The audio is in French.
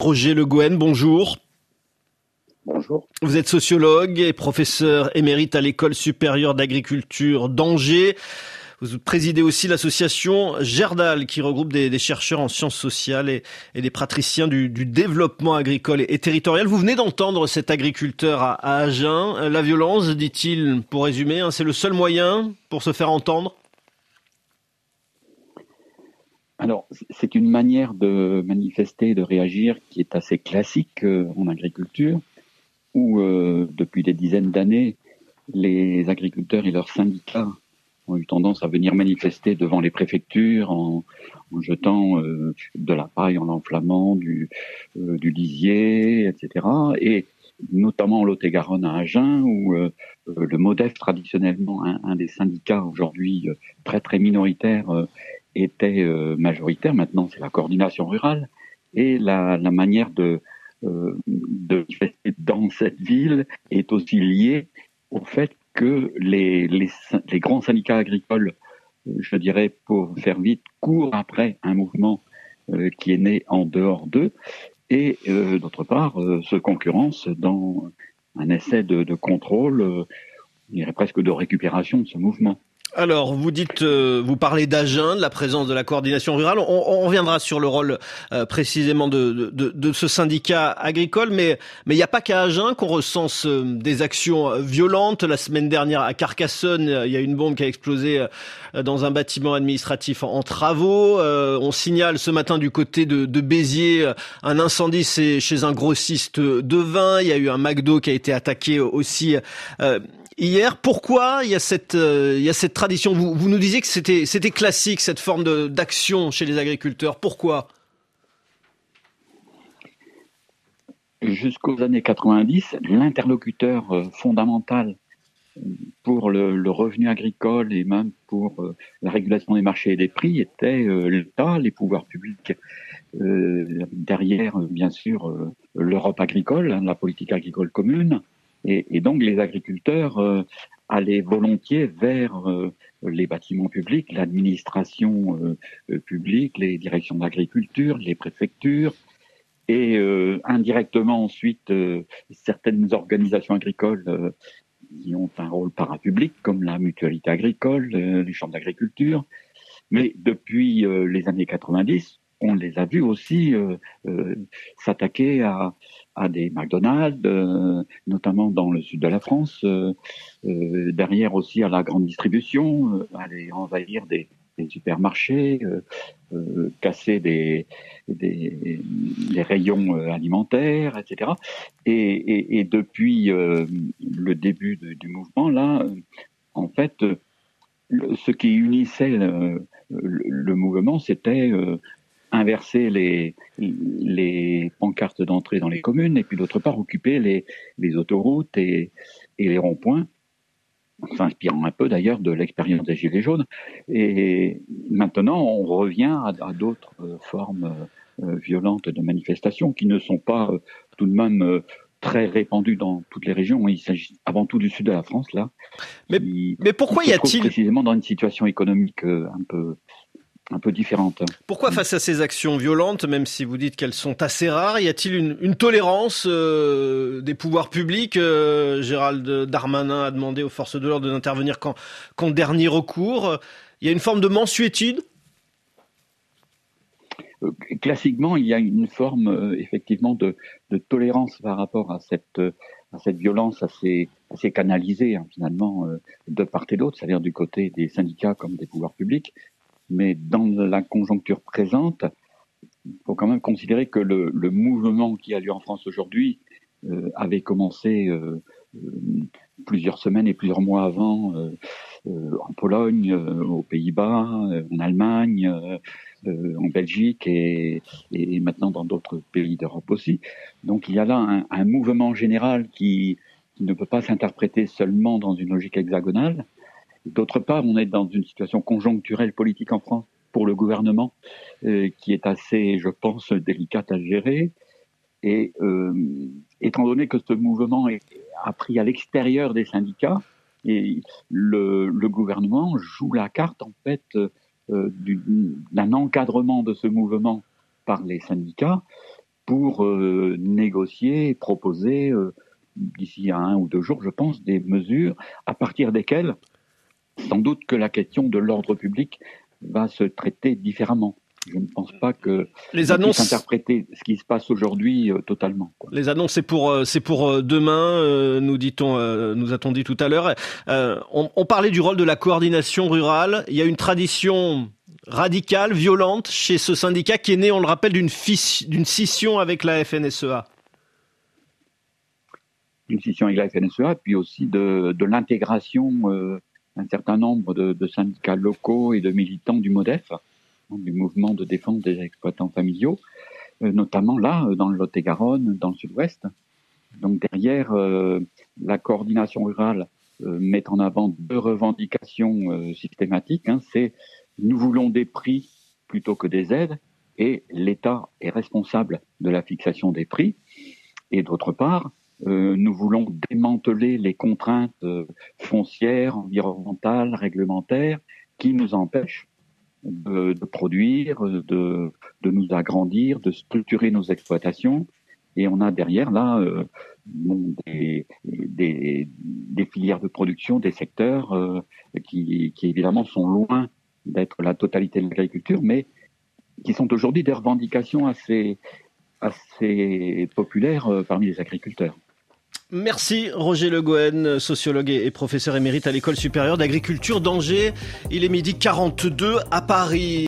Roger Le Gouen, bonjour. Bonjour. Vous êtes sociologue et professeur émérite à l'école supérieure d'agriculture d'Angers. Vous présidez aussi l'association Gerdal qui regroupe des, chercheurs en sciences sociales et, des praticiens du, développement agricole et, territorial. Vous venez d'entendre cet agriculteur à, Agen. La violence, dit-il, pour résumer, hein, c'est le seul moyen pour se faire entendre? Alors, c'est une manière de manifester, de réagir qui est assez classique euh, en agriculture, où euh, depuis des dizaines d'années, les agriculteurs et leurs syndicats ont eu tendance à venir manifester devant les préfectures en, jetant euh, de la paille, en enflammant du, du lisier, etc. Et notamment en Lot-et-Garonne à Agen, où le MODEF, traditionnellement un, un des syndicats aujourd'hui très très minoritaire, était euh, majoritaire. Maintenant, c'est la coordination rurale et la, manière de, euh, dans cette ville est aussi liée au fait que les, les, grands syndicats agricoles, euh, je dirais pour faire vite, courent après un mouvement qui est né en dehors d'eux et d'autre part se concurrencent dans un essai de, de contrôle, je dirais presque de récupération de ce mouvement. Alors, vous dites, euh, vous parlez d'Agen, de la présence de la coordination rurale. On, reviendra sur le rôle euh, précisément de, ce syndicat agricole, mais il n'y a pas qu'à Agen qu'on recense euh, des actions violentes. La semaine dernière à Carcassonne, il y a une bombe qui a explosé dans un bâtiment administratif en, travaux. on signale ce matin du côté de, de Béziers un incendie chez un grossiste de vin. Il y a eu un McDo qui a été attaqué aussi hier. Pourquoi il y a cette, euh, tradition? Vous, nous disiez que c'était, classique, cette forme d'action chez les agriculteurs. Pourquoi? Jusqu'aux années 90, l'interlocuteur euh, fondamental pour le, revenu agricole et même pour euh, la régulation des marchés et des prix était l'État, les pouvoirs publics. derrière, bien sûr, l'Europe agricole, hein, la politique agricole commune, et, donc les agriculteurs euh, allaient volontiers vers euh, les bâtiments publics, l'administration euh, publique, les directions d'agriculture, les préfectures, et indirectement ensuite certaines organisations agricoles qui ont un rôle parapublic, comme la mutualité agricole, les chambres d'agriculture. Mais depuis les années 90, on les a vus aussi euh, euh, s'attaquer à, à, des McDonald's, euh, notamment dans le sud de la France, derrière aussi à la grande distribution, aller envahir des, des supermarchés, casser des, des, des, rayons alimentaires, etc. Et, et, et depuis le début du mouvement, là, en fait, ce qui unissait le, le mouvement, c'était inverser les, les pancartes d'entrée dans les communes et puis d'autre part occuper les, les autoroutes et, et les ronds-points, s'inspirant un peu d'ailleurs de l'expérience des Gilets jaunes. Et maintenant, on revient à, d'autres euh, formes euh, violentes de manifestations qui ne sont pas euh, tout de même très répandues dans toutes les régions. Il s'agit avant tout du sud de la France, là. Mais, mais pourquoi y a-t-il précisément dans une situation économique un peu un peu différente. Pourquoi face à ces actions violentes, même si vous dites qu'elles sont assez rares, y a-t-il une, tolérance euh, des pouvoirs publics euh, Gérald Darmanin a demandé aux forces de l'ordre d'intervenir qu'en dernier recours. Il y a une forme de mensuétude euh, Classiquement, il y a une forme effectivement de, tolérance par rapport à cette, à cette violence assez, assez canalisée hein, finalement de part et d'autre, c'est-à-dire du côté des syndicats comme des pouvoirs publics. Mais dans la conjoncture présente, il faut quand même considérer que le, mouvement qui a lieu en France aujourd'hui euh, avait commencé euh, euh, plusieurs semaines et plusieurs mois avant en Pologne, aux Pays-Bas, en Allemagne, en Belgique et, maintenant dans d'autres pays d'Europe aussi. Donc il y a là un, mouvement général qui ne peut pas s'interpréter seulement dans une logique hexagonale, D'autre part, on est dans une situation conjoncturelle politique en France pour le gouvernement euh, qui est assez, je pense, délicate à gérer. Et euh, étant donné que ce mouvement est, a pris à l'extérieur des syndicats, le, gouvernement joue la carte en fait euh, d'un encadrement de ce mouvement par les syndicats pour négocier proposer d'ici à un ou deux jours, je pense, des mesures à partir desquelles, sans doute que la question de l'ordre public va se traiter différemment. Je ne pense pas que les annonces interpréter ce qui se passe aujourd'hui euh, totalement. Les annonces c'est pour euh, c'est pour euh, demain, nous dit-on, nous a-t-on dit tout à l'heure. On, on, parlait du rôle de la coordination rurale. Il y a une tradition radicale, violente chez ce syndicat qui est né, on le rappelle, d'une d'une scission avec la FNSEA une scission avec la FNSEA, puis aussi de, de l'intégration euh, d'un certain nombre de, syndicats locaux et de militants du MODEF, hein, du mouvement de défense des exploitants familiaux, euh, notamment là, dans le Lot-et-Garonne, dans le sud-ouest. Donc derrière, euh, la coordination rurale met en avant deux revendications systématiques. Hein, C'est nous voulons des prix plutôt que des aides, et l'État est responsable de la fixation des prix. Et d'autre part, euh, nous voulons démanteler les contraintes euh, foncières, environnementales, réglementaires qui nous empêchent de, de produire, de, de, nous agrandir, de structurer nos exploitations. Et on a derrière là euh, des, des, des, filières de production, des secteurs euh, qui, qui évidemment sont loin d'être la totalité de l'agriculture, mais qui sont aujourd'hui des revendications assez, assez populaires parmi les agriculteurs. Merci Roger Le Gouen, sociologue et professeur émérite à l'école supérieure d'agriculture d'Angers. Il est midi 42 à Paris.